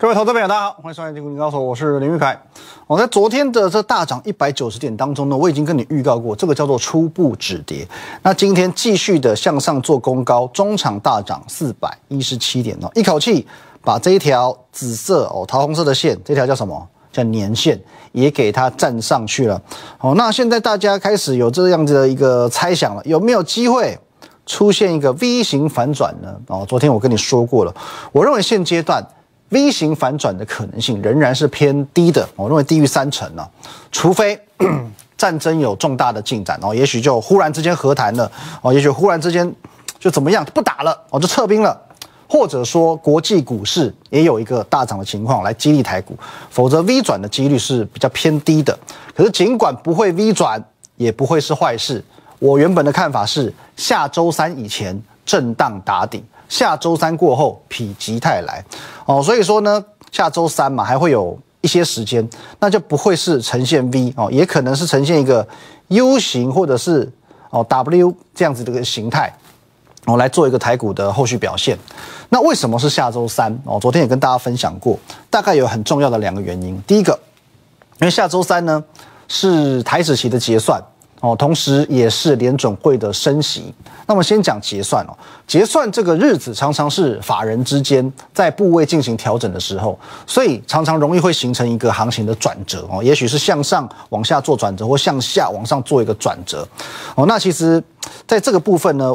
各位投资朋友，大家好，欢迎收看《金股高手》，我是林玉凯。我在昨天的这大涨一百九十点当中呢，我已经跟你预告过，这个叫做初步止跌。那今天继续的向上做攻高，中场大涨四百一十七点哦，一口气把这一条紫色哦桃红色的线，这条叫什么？叫年线，也给它站上去了。哦，那现在大家开始有这样子的一个猜想了，有没有机会出现一个 V 型反转呢？哦，昨天我跟你说过了，我认为现阶段。V 型反转的可能性仍然是偏低的，我认为低于三成呢，除非 战争有重大的进展哦，也许就忽然之间和谈了哦，也许忽然之间就怎么样不打了哦，就撤兵了，或者说国际股市也有一个大涨的情况来激励台股，否则 V 转的几率是比较偏低的。可是尽管不会 V 转，也不会是坏事。我原本的看法是下周三以前震荡打底。下周三过后，否极泰来，哦，所以说呢，下周三嘛，还会有一些时间，那就不会是呈现 V 哦，也可能是呈现一个 U 型或者是哦 W 这样子的一个形态，我来做一个台股的后续表现。那为什么是下周三？哦，昨天也跟大家分享过，大概有很重要的两个原因。第一个，因为下周三呢是台子期的结算。哦，同时也是联准会的升息。那么先讲结算哦，结算这个日子常常是法人之间在部位进行调整的时候，所以常常容易会形成一个行情的转折哦，也许是向上往下做转折，或向下往上做一个转折。哦，那其实在这个部分呢，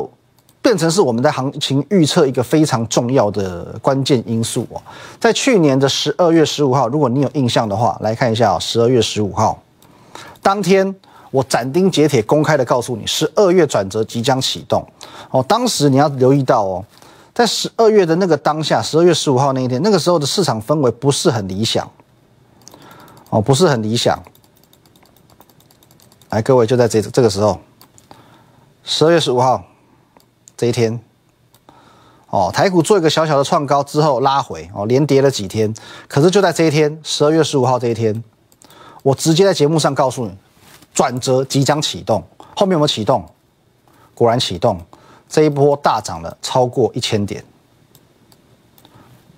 变成是我们在行情预测一个非常重要的关键因素哦。在去年的十二月十五号，如果你有印象的话，来看一下十二月十五号当天。我斩钉截铁、公开的告诉你，十二月转折即将启动。哦，当时你要留意到哦，在十二月的那个当下，十二月十五号那一天，那个时候的市场氛围不是很理想。哦，不是很理想。来，各位就在这这个时候，十二月十五号这一天，哦，台股做一个小小的创高之后拉回，哦，连跌了几天。可是就在这一天，十二月十五号这一天，我直接在节目上告诉你。转折即将启动，后面有没有启动？果然启动，这一波大涨了超过一千点，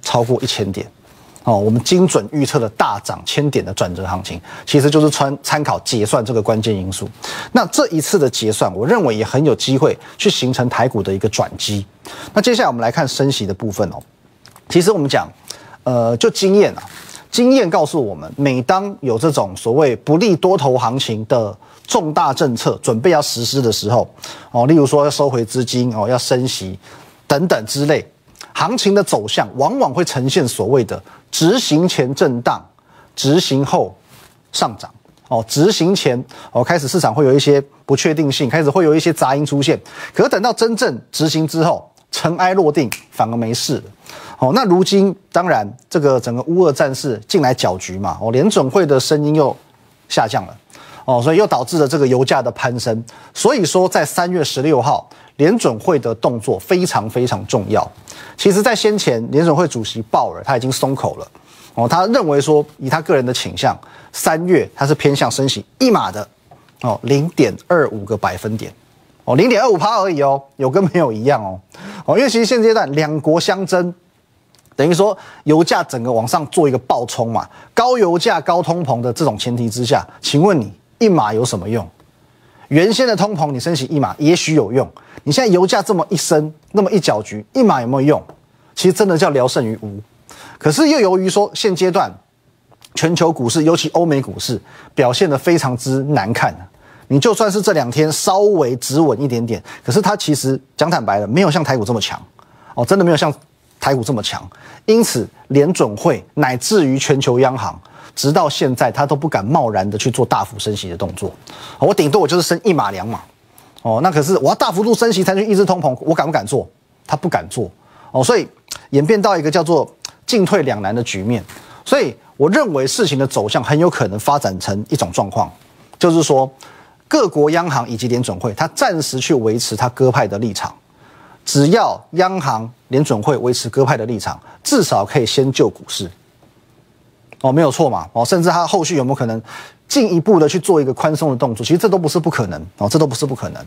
超过一千点哦。我们精准预测的大涨千点的转折行情，其实就是参参考结算这个关键因素。那这一次的结算，我认为也很有机会去形成台股的一个转机。那接下来我们来看升息的部分哦。其实我们讲，呃，就经验啊。经验告诉我们，每当有这种所谓不利多头行情的重大政策准备要实施的时候，哦，例如说要收回资金哦，要升息等等之类，行情的走向往往会呈现所谓的执行前震荡，执行后上涨。哦，执行前哦开始市场会有一些不确定性，开始会有一些杂音出现，可是等到真正执行之后，尘埃落定，反而没事。哦，那如今当然这个整个乌俄战事进来搅局嘛，哦，联准会的声音又下降了，哦，所以又导致了这个油价的攀升。所以说，在三月十六号，联准会的动作非常非常重要。其实，在先前，联准会主席鲍尔他已经松口了，哦，他认为说，以他个人的倾向，三月他是偏向升息一码的，哦，零点二五个百分点，哦，零点二五趴而已哦，有跟没有一样哦，哦，因为其实现阶段两国相争。等于说，油价整个往上做一个暴冲嘛，高油价、高通膨的这种前提之下，请问你一码有什么用？原先的通膨你升息一码也许有用，你现在油价这么一升，那么一搅局，一码有没有用？其实真的叫聊胜于无。可是又由于说现阶段全球股市，尤其欧美股市表现的非常之难看，你就算是这两天稍微止稳一点点，可是它其实讲坦白的，没有像台股这么强哦，真的没有像。台股这么强，因此联准会乃至于全球央行，直到现在他都不敢贸然的去做大幅升息的动作。我顶多我就是升一码两码，哦，那可是我要大幅度升息才能抑制通膨，我敢不敢做？他不敢做，哦，所以演变到一个叫做进退两难的局面。所以我认为事情的走向很有可能发展成一种状况，就是说各国央行以及联准会，他暂时去维持他鸽派的立场。只要央行联准会维持鸽派的立场，至少可以先救股市。哦，没有错嘛。哦，甚至它后续有没有可能进一步的去做一个宽松的动作？其实这都不是不可能。哦，这都不是不可能。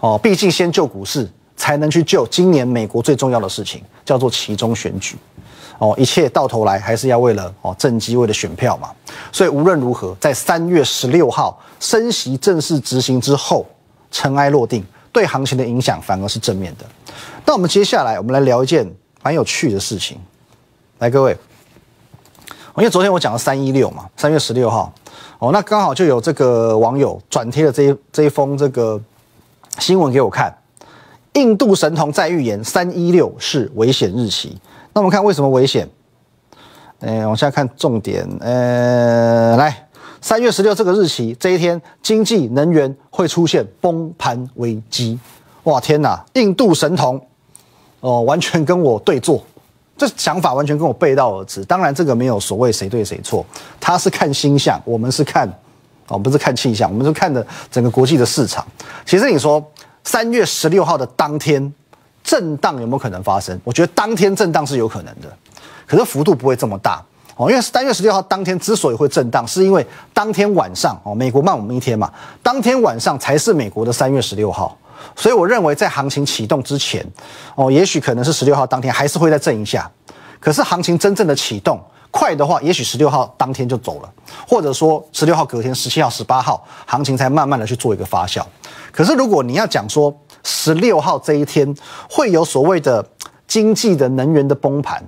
哦，毕竟先救股市，才能去救今年美国最重要的事情，叫做其中选举。哦，一切到头来还是要为了哦政绩，为了选票嘛。所以无论如何，在三月十六号升息正式执行之后，尘埃落定，对行情的影响反而是正面的。那我们接下来我们来聊一件蛮有趣的事情。来，各位，因为昨天我讲了三一六嘛，三月十六号，哦，那刚好就有这个网友转贴了这一这一封这个新闻给我看。印度神童在预言三一六是危险日期。那我们看为什么危险？呃，往下看重点。呃，来，三月十六这个日期，这一天经济能源会出现崩盘危机。哇，天哪！印度神童哦，完全跟我对坐，这想法完全跟我背道而驰。当然，这个没有所谓谁对谁错，他是看星象，我们是看哦，不是看气象，我们是看的整个国际的市场。其实你说。三月十六号的当天，震荡有没有可能发生？我觉得当天震荡是有可能的，可是幅度不会这么大哦。因为三月十六号当天之所以会震荡，是因为当天晚上哦，美国慢我们一天嘛，当天晚上才是美国的三月十六号，所以我认为在行情启动之前哦，也许可能是十六号当天还是会再震一下，可是行情真正的启动快的话，也许十六号当天就走了，或者说十六号隔天、十七号、十八号行情才慢慢的去做一个发酵。可是，如果你要讲说十六号这一天会有所谓的经济的能源的崩盘，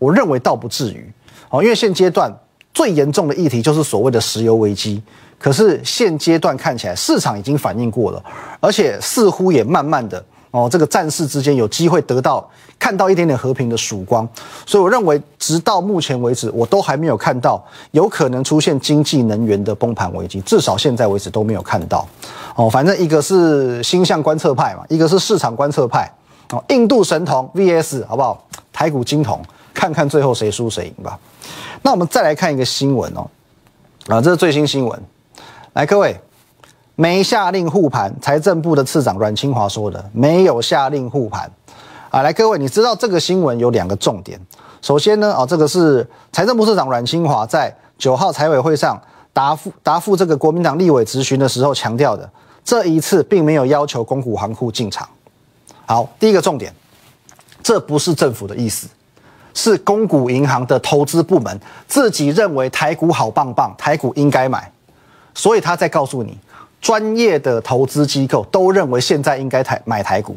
我认为倒不至于哦，因为现阶段最严重的议题就是所谓的石油危机。可是现阶段看起来市场已经反应过了，而且似乎也慢慢的。哦，这个战事之间有机会得到看到一点点和平的曙光，所以我认为，直到目前为止，我都还没有看到有可能出现经济能源的崩盘危机，至少现在为止都没有看到。哦，反正一个是星象观测派嘛，一个是市场观测派。哦，印度神童 VS 好不好？台股金童，看看最后谁输谁赢吧。那我们再来看一个新闻哦，啊，这是最新新闻，来各位。没下令护盘，财政部的次长阮清华说的，没有下令护盘，啊，来各位，你知道这个新闻有两个重点。首先呢，啊，这个是财政部次长阮清华在九号财委会上答复答复这个国民党立委质询的时候强调的，这一次并没有要求公股行库进场。好，第一个重点，这不是政府的意思，是公股银行的投资部门自己认为台股好棒棒，台股应该买，所以他在告诉你。专业的投资机构都认为现在应该台买台股，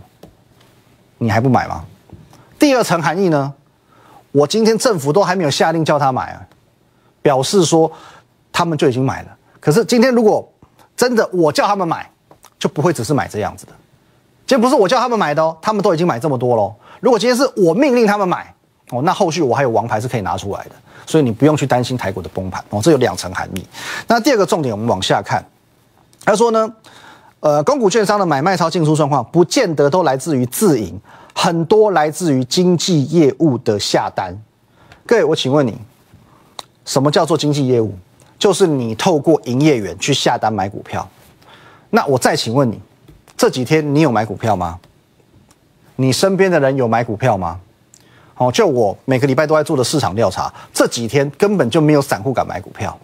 你还不买吗？第二层含义呢？我今天政府都还没有下令叫他买啊，表示说他们就已经买了。可是今天如果真的我叫他们买，就不会只是买这样子的。今天不是我叫他们买的哦，他们都已经买这么多喽。如果今天是我命令他们买哦，那后续我还有王牌是可以拿出来的，所以你不用去担心台股的崩盘哦。这有两层含义。那第二个重点，我们往下看。他说呢，呃，公股券商的买卖超进出状况，不见得都来自于自营，很多来自于经纪业务的下单。各位，我请问你，什么叫做经纪业务？就是你透过营业员去下单买股票。那我再请问你，这几天你有买股票吗？你身边的人有买股票吗？哦，就我每个礼拜都在做的市场调查，这几天根本就没有散户敢买股票。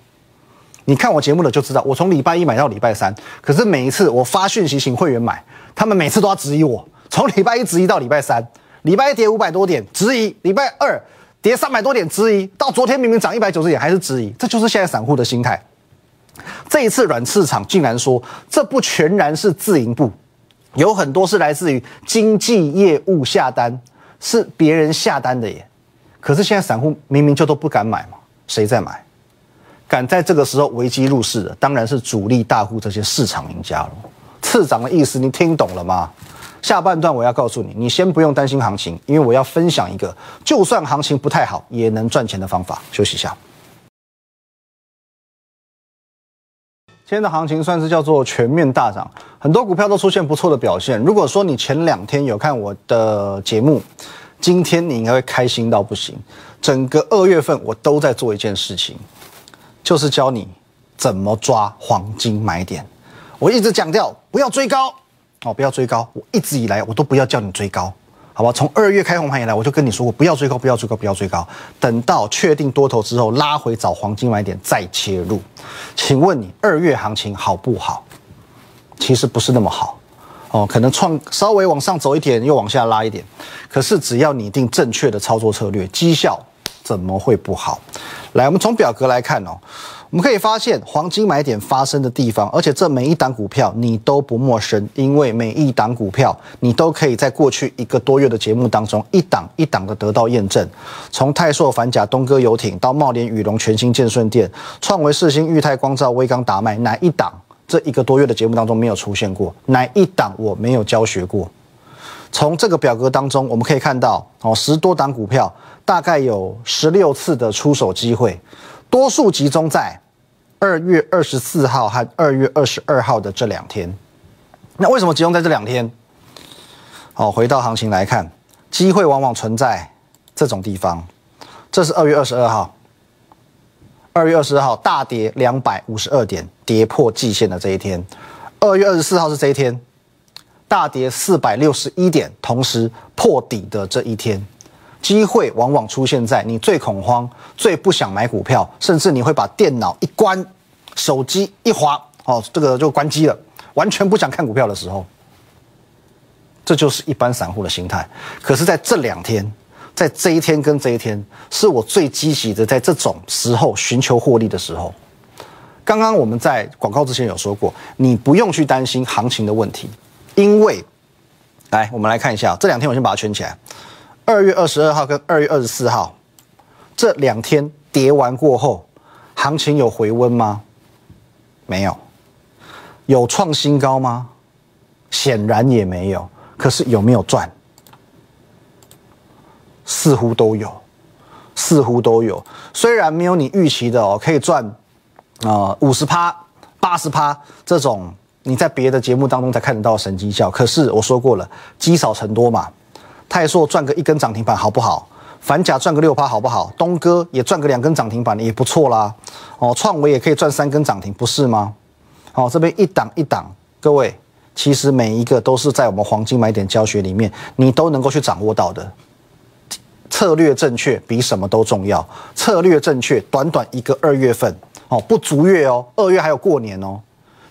你看我节目的就知道，我从礼拜一买到礼拜三，可是每一次我发讯息请会员买，他们每次都要质疑我。从礼拜一质疑到礼拜三，礼拜一跌五百多点质疑，礼拜二跌三百多点质疑，到昨天明明涨一百九十点还是质疑，这就是现在散户的心态。这一次软市场竟然说这不全然是自营部，有很多是来自于经纪业务下单，是别人下单的耶。可是现在散户明明就都不敢买嘛，谁在买？敢在这个时候危机入市的，当然是主力大户这些市场赢家了。次长的意思你听懂了吗？下半段我要告诉你，你先不用担心行情，因为我要分享一个，就算行情不太好也能赚钱的方法。休息一下。今天的行情算是叫做全面大涨，很多股票都出现不错的表现。如果说你前两天有看我的节目，今天你应该会开心到不行。整个二月份我都在做一件事情。就是教你怎么抓黄金买点。我一直强调不要追高哦，不要追高。我一直以来我都不要叫你追高，好吧？从二月开红盘以来，我就跟你说过不要追高，不要追高，不要追高。等到确定多头之后，拉回找黄金买点再切入。请问你二月行情好不好？其实不是那么好哦，可能创稍微往上走一点，又往下拉一点。可是只要拟定正确的操作策略，绩效。怎么会不好？来，我们从表格来看哦，我们可以发现黄金买点发生的地方，而且这每一档股票你都不陌生，因为每一档股票你都可以在过去一个多月的节目当中一档一档的得到验证。从泰硕、反甲、东哥游艇到茂联、宇龙、全新、建顺店、创维、四星、裕泰、光照、威刚、达麦，哪一档这一个多月的节目当中没有出现过？哪一档我没有教学过？从这个表格当中，我们可以看到，哦，十多档股票，大概有十六次的出手机会，多数集中在二月二十四号和二月二十二号的这两天。那为什么集中在这两天？好，回到行情来看，机会往往存在这种地方。这是二月二十二号，二月二十二号大跌两百五十二点，跌破季线的这一天。二月二十四号是这一天。大跌四百六十一点，同时破底的这一天，机会往往出现在你最恐慌、最不想买股票，甚至你会把电脑一关、手机一滑，哦，这个就关机了，完全不想看股票的时候。这就是一般散户的心态。可是，在这两天，在这一天跟这一天，是我最积极的，在这种时候寻求获利的时候。刚刚我们在广告之前有说过，你不用去担心行情的问题。因为，来，我们来看一下这两天，我先把它圈起来。二月二十二号跟二月二十四号这两天跌完过后，行情有回温吗？没有。有创新高吗？显然也没有。可是有没有赚？似乎都有，似乎都有。虽然没有你预期的哦，可以赚啊五十趴、八十趴这种。你在别的节目当中才看得到神绩效，可是我说过了，积少成多嘛。泰硕赚个一根涨停板好不好？反甲赚个六趴好不好？东哥也赚个两根涨停板也不错啦。哦，创维也可以赚三根涨停，不是吗？哦，这边一档一档，各位，其实每一个都是在我们黄金买点教学里面，你都能够去掌握到的。策略正确比什么都重要，策略正确，短短一个二月份哦，不足月哦，二月还有过年哦。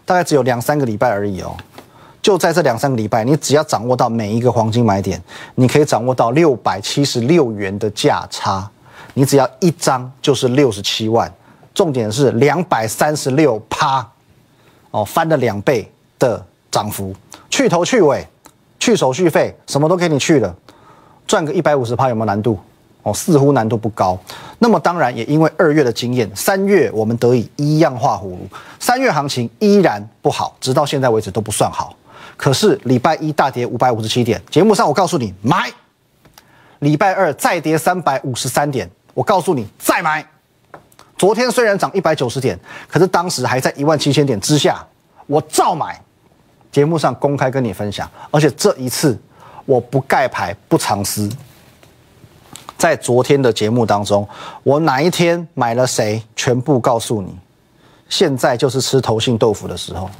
大概只有两三个礼拜而已哦，就在这两三个礼拜，你只要掌握到每一个黄金买点，你可以掌握到六百七十六元的价差，你只要一张就是六十七万，重点是两百三十六趴，哦，翻了两倍的涨幅，去头去尾，去手续费，什么都给你去了，赚个一百五十趴有没有难度？哦，似乎难度不高。那么当然也因为二月的经验，三月我们得以一样画葫芦。三月行情依然不好，直到现在为止都不算好。可是礼拜一大跌五百五十七点，节目上我告诉你买。礼拜二再跌三百五十三点，我告诉你再买。昨天虽然涨一百九十点，可是当时还在一万七千点之下，我照买。节目上公开跟你分享，而且这一次我不盖牌不藏私。在昨天的节目当中，我哪一天买了谁，全部告诉你。现在就是吃头信豆腐的时候，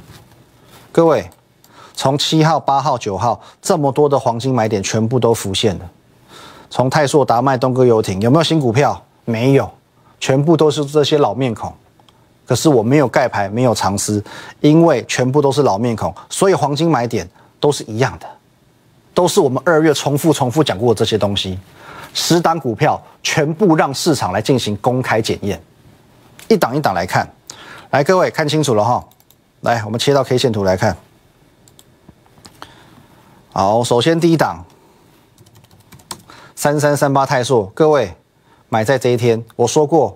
各位，从七号、八号、九号这么多的黄金买点全部都浮现了。从泰硕、达麦、东哥游艇有没有新股票？没有，全部都是这些老面孔。可是我没有盖牌，没有藏私，因为全部都是老面孔，所以黄金买点都是一样的，都是我们二月重复、重复讲过的这些东西。十档股票全部让市场来进行公开检验，一档一档来看，来各位看清楚了哈，来我们切到 K 线图来看，好，首先第一档三三三八泰硕，各位买在这一天，我说过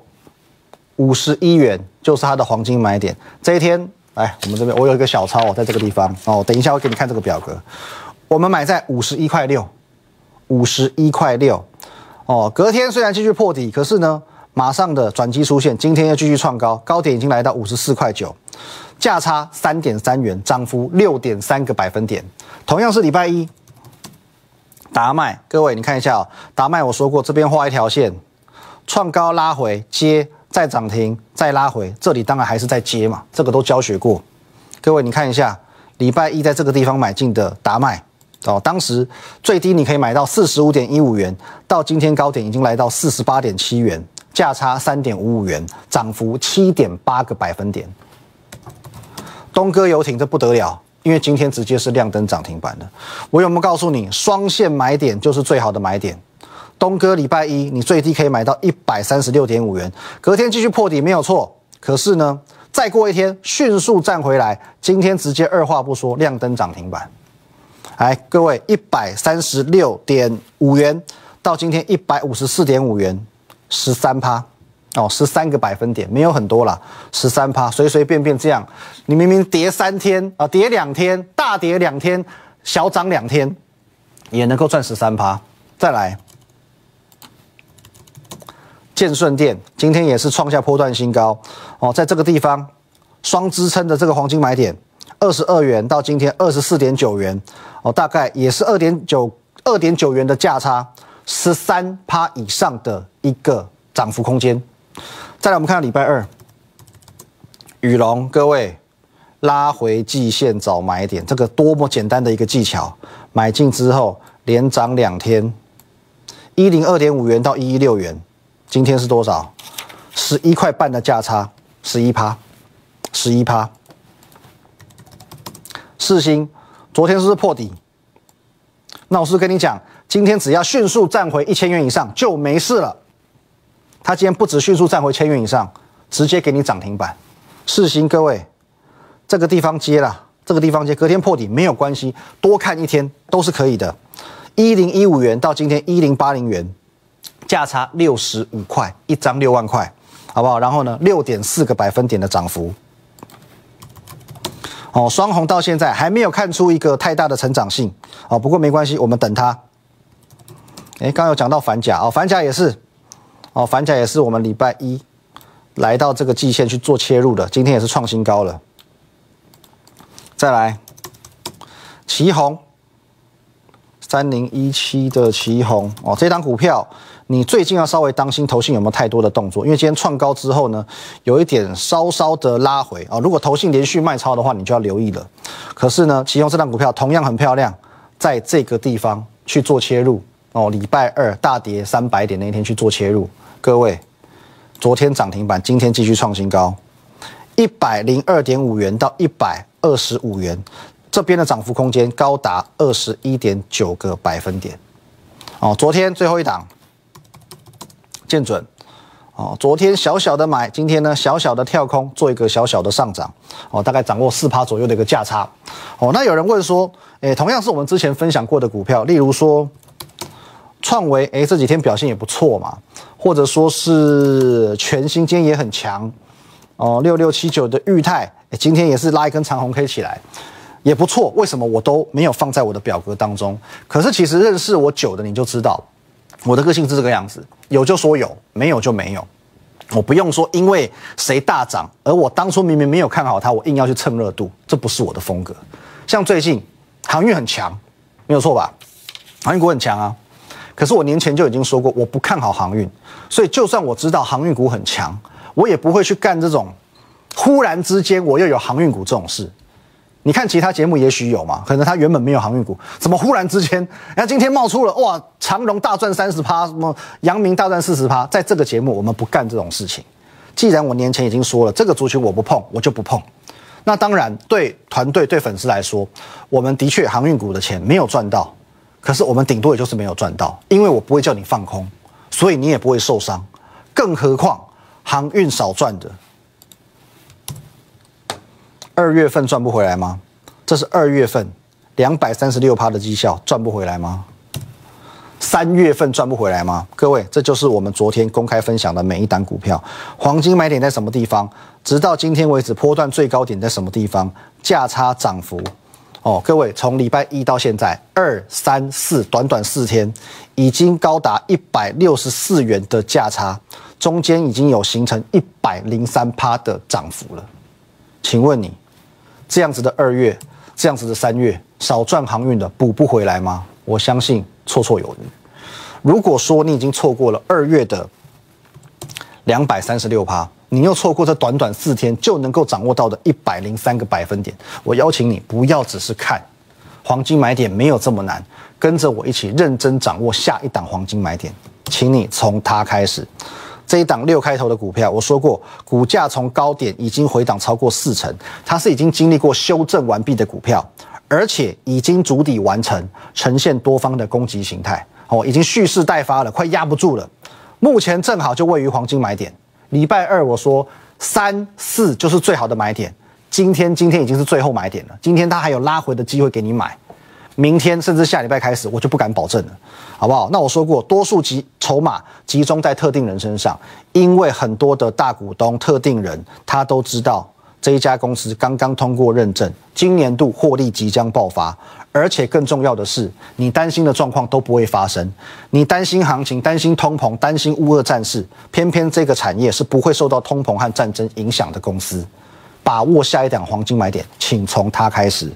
五十一元就是它的黄金买点，这一天来我们这边我有一个小抄哦在这个地方哦，等一下我给你看这个表格，我们买在五十一块六，五十一块六。哦，隔天虽然继续破底，可是呢，马上的转机出现，今天又继续创高，高点已经来到五十四块九，价差三点三元，涨幅六点三个百分点。同样是礼拜一，达麦，各位你看一下哦，达麦我说过，这边画一条线，创高拉回接，再涨停再拉回，这里当然还是在接嘛，这个都教学过。各位你看一下，礼拜一在这个地方买进的达麦。哦，当时最低你可以买到四十五点一五元，到今天高点已经来到四十八点七元，价差三点五五元，涨幅七点八个百分点。东哥游艇这不得了，因为今天直接是亮灯涨停板的。我有没有告诉你，双线买点就是最好的买点？东哥礼拜一你最低可以买到一百三十六点五元，隔天继续破底没有错。可是呢，再过一天迅速站回来，今天直接二话不说亮灯涨停板。来，各位一百三十六点五元到今天一百五十四点五元，十三趴。哦，十三个百分点没有很多了，十三趴，随随便便这样，你明明跌三天啊，跌两天，大跌两天，小涨两天，也能够赚十三趴。再来，建顺店今天也是创下波段新高哦，在这个地方双支撑的这个黄金买点，二十二元到今天二十四点九元哦，大概也是二点九二点九元的价差，十三趴以上的一个涨幅空间。再来，我们看礼拜二，雨龙，各位拉回季线找买点，这个多么简单的一个技巧，买进之后连涨两天，一零二点五元到一一六元，今天是多少？十一块半的价差，十一趴，十一趴。四星昨天是不是破底？那我是跟你讲，今天只要迅速站回一千元以上就没事了。它今天不止迅速站回千元以上，直接给你涨停板。四星各位，这个地方接了，这个地方接，隔天破底没有关系，多看一天都是可以的。一零一五元到今天一零八零元，价差六十五块，一张六万块，好不好？然后呢，六点四个百分点的涨幅。哦，双红到现在还没有看出一个太大的成长性，哦，不过没关系，我们等它。哎，刚有讲到反甲，哦，反甲也是。哦，反甲也是我们礼拜一来到这个季线去做切入的，今天也是创新高了。再来，旗红三零一七的旗红哦，这张股票你最近要稍微当心头信有没有太多的动作，因为今天创高之后呢，有一点稍稍的拉回啊。如果头信连续卖超的话，你就要留意了。可是呢，旗红这张股票同样很漂亮，在这个地方去做切入哦，礼拜二大跌三百点那一天去做切入。各位，昨天涨停板，今天继续创新高，一百零二点五元到一百二十五元，这边的涨幅空间高达二十一点九个百分点。哦，昨天最后一档见准，哦，昨天小小的买，今天呢小小的跳空，做一个小小的上涨，哦，大概掌握四趴左右的一个价差。哦，那有人问说，诶，同样是我们之前分享过的股票，例如说。创维哎，这几天表现也不错嘛，或者说是全新今天也很强哦，六六七九的裕泰哎，今天也是拉一根长红 K 起来，也不错。为什么我都没有放在我的表格当中？可是其实认识我久的你就知道，我的个性是这个样子，有就说有，没有就没有。我不用说，因为谁大涨，而我当初明明没有看好它，我硬要去蹭热度，这不是我的风格。像最近航运很强，没有错吧？航运股很强啊。可是我年前就已经说过，我不看好航运，所以就算我知道航运股很强，我也不会去干这种忽然之间我又有航运股这种事。你看其他节目也许有嘛，可能他原本没有航运股，怎么忽然之间，那今天冒出了哇，长荣大赚三十趴，什么阳明大赚四十趴，在这个节目我们不干这种事情。既然我年前已经说了，这个族群我不碰，我就不碰。那当然对团队对粉丝来说，我们的确航运股的钱没有赚到。可是我们顶多也就是没有赚到，因为我不会叫你放空，所以你也不会受伤。更何况航运少赚的，二月份赚不回来吗？这是二月份两百三十六趴的绩效赚不回来吗？三月份赚不回来吗？各位，这就是我们昨天公开分享的每一单股票，黄金买点在什么地方？直到今天为止，波段最高点在什么地方？价差涨幅。哦，各位，从礼拜一到现在，二三四短短四天，已经高达一百六十四元的价差，中间已经有形成一百零三趴的涨幅了。请问你，这样子的二月，这样子的三月，少赚航运的补不回来吗？我相信绰绰有余。如果说你已经错过了二月的两百三十六趴。你又错过这短短四天就能够掌握到的一百零三个百分点，我邀请你不要只是看黄金买点，没有这么难，跟着我一起认真掌握下一档黄金买点，请你从它开始。这一档六开头的股票，我说过，股价从高点已经回档超过四成，它是已经经历过修正完毕的股票，而且已经筑底完成，呈现多方的攻击形态。哦，已经蓄势待发了，快压不住了。目前正好就位于黄金买点。礼拜二我说三四就是最好的买点，今天今天已经是最后买点了。今天他还有拉回的机会给你买，明天甚至下礼拜开始我就不敢保证了，好不好？那我说过，多数集筹码集中在特定人身上，因为很多的大股东、特定人他都知道。这一家公司刚刚通过认证，今年度获利即将爆发，而且更重要的是，你担心的状况都不会发生。你担心行情，担心通膨，担心乌俄战事，偏偏这个产业是不会受到通膨和战争影响的公司。把握下一档黄金买点，请从它开始。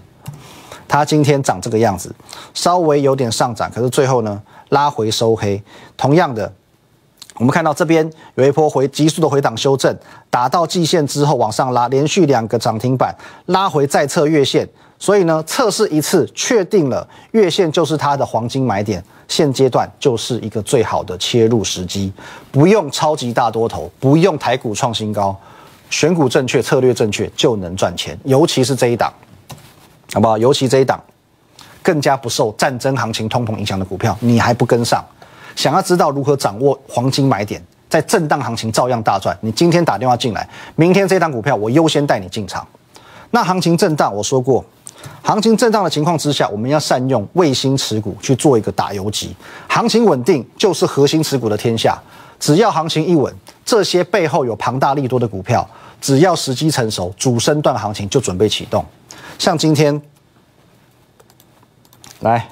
它今天长这个样子，稍微有点上涨，可是最后呢拉回收黑。同样的。我们看到这边有一波回急速的回档修正，打到季线之后往上拉，连续两个涨停板拉回再测月线，所以呢测试一次确定了月线就是它的黄金买点，现阶段就是一个最好的切入时机，不用超级大多头，不用台股创新高，选股正确，策略正确就能赚钱，尤其是这一档，好不好？尤其这一档更加不受战争行情、通膨影响的股票，你还不跟上？想要知道如何掌握黄金买点，在震荡行情照样大赚。你今天打电话进来，明天这档股票我优先带你进场。那行情震荡，我说过，行情震荡的情况之下，我们要善用卫星持股去做一个打游击。行情稳定就是核心持股的天下。只要行情一稳，这些背后有庞大利多的股票，只要时机成熟，主升段行情就准备启动。像今天，来，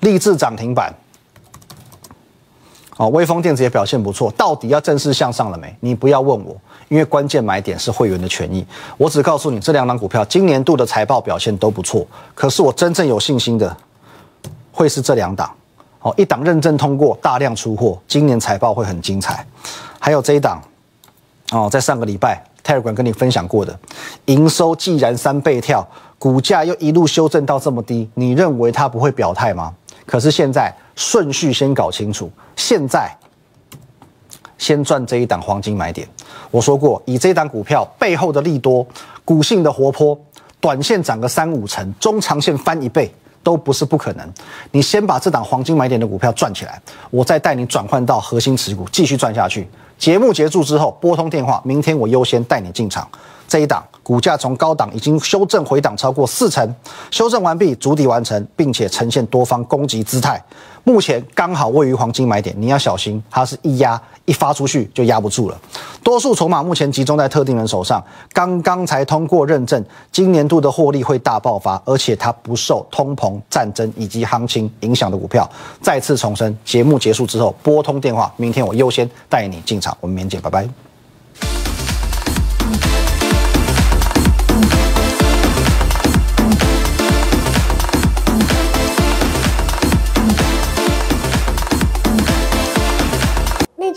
立志涨停板。啊，微风电子也表现不错，到底要正式向上了没？你不要问我，因为关键买点是会员的权益。我只告诉你，这两档股票今年度的财报表现都不错。可是我真正有信心的，会是这两档。哦，一档认证通过，大量出货，今年财报会很精彩。还有这一档，哦，在上个礼拜泰尔管跟你分享过的，营收既然三倍跳，股价又一路修正到这么低，你认为它不会表态吗？可是现在。顺序先搞清楚，现在先赚这一档黄金买点。我说过，以这一档股票背后的利多，股性的活泼，短线涨个三五成，中长线翻一倍都不是不可能。你先把这档黄金买点的股票赚起来，我再带你转换到核心持股，继续赚下去。节目结束之后，拨通电话，明天我优先带你进场。这一档股价从高档已经修正回档超过四成，修正完毕，主底完成，并且呈现多方攻击姿态。目前刚好位于黄金买点，你要小心，它是一压一发出去就压不住了。多数筹码目前集中在特定人手上，刚刚才通过认证，今年度的获利会大爆发，而且它不受通膨、战争以及行情影响的股票。再次重申，节目结束之后拨通电话，明天我优先带你进场，我们明天见，拜拜。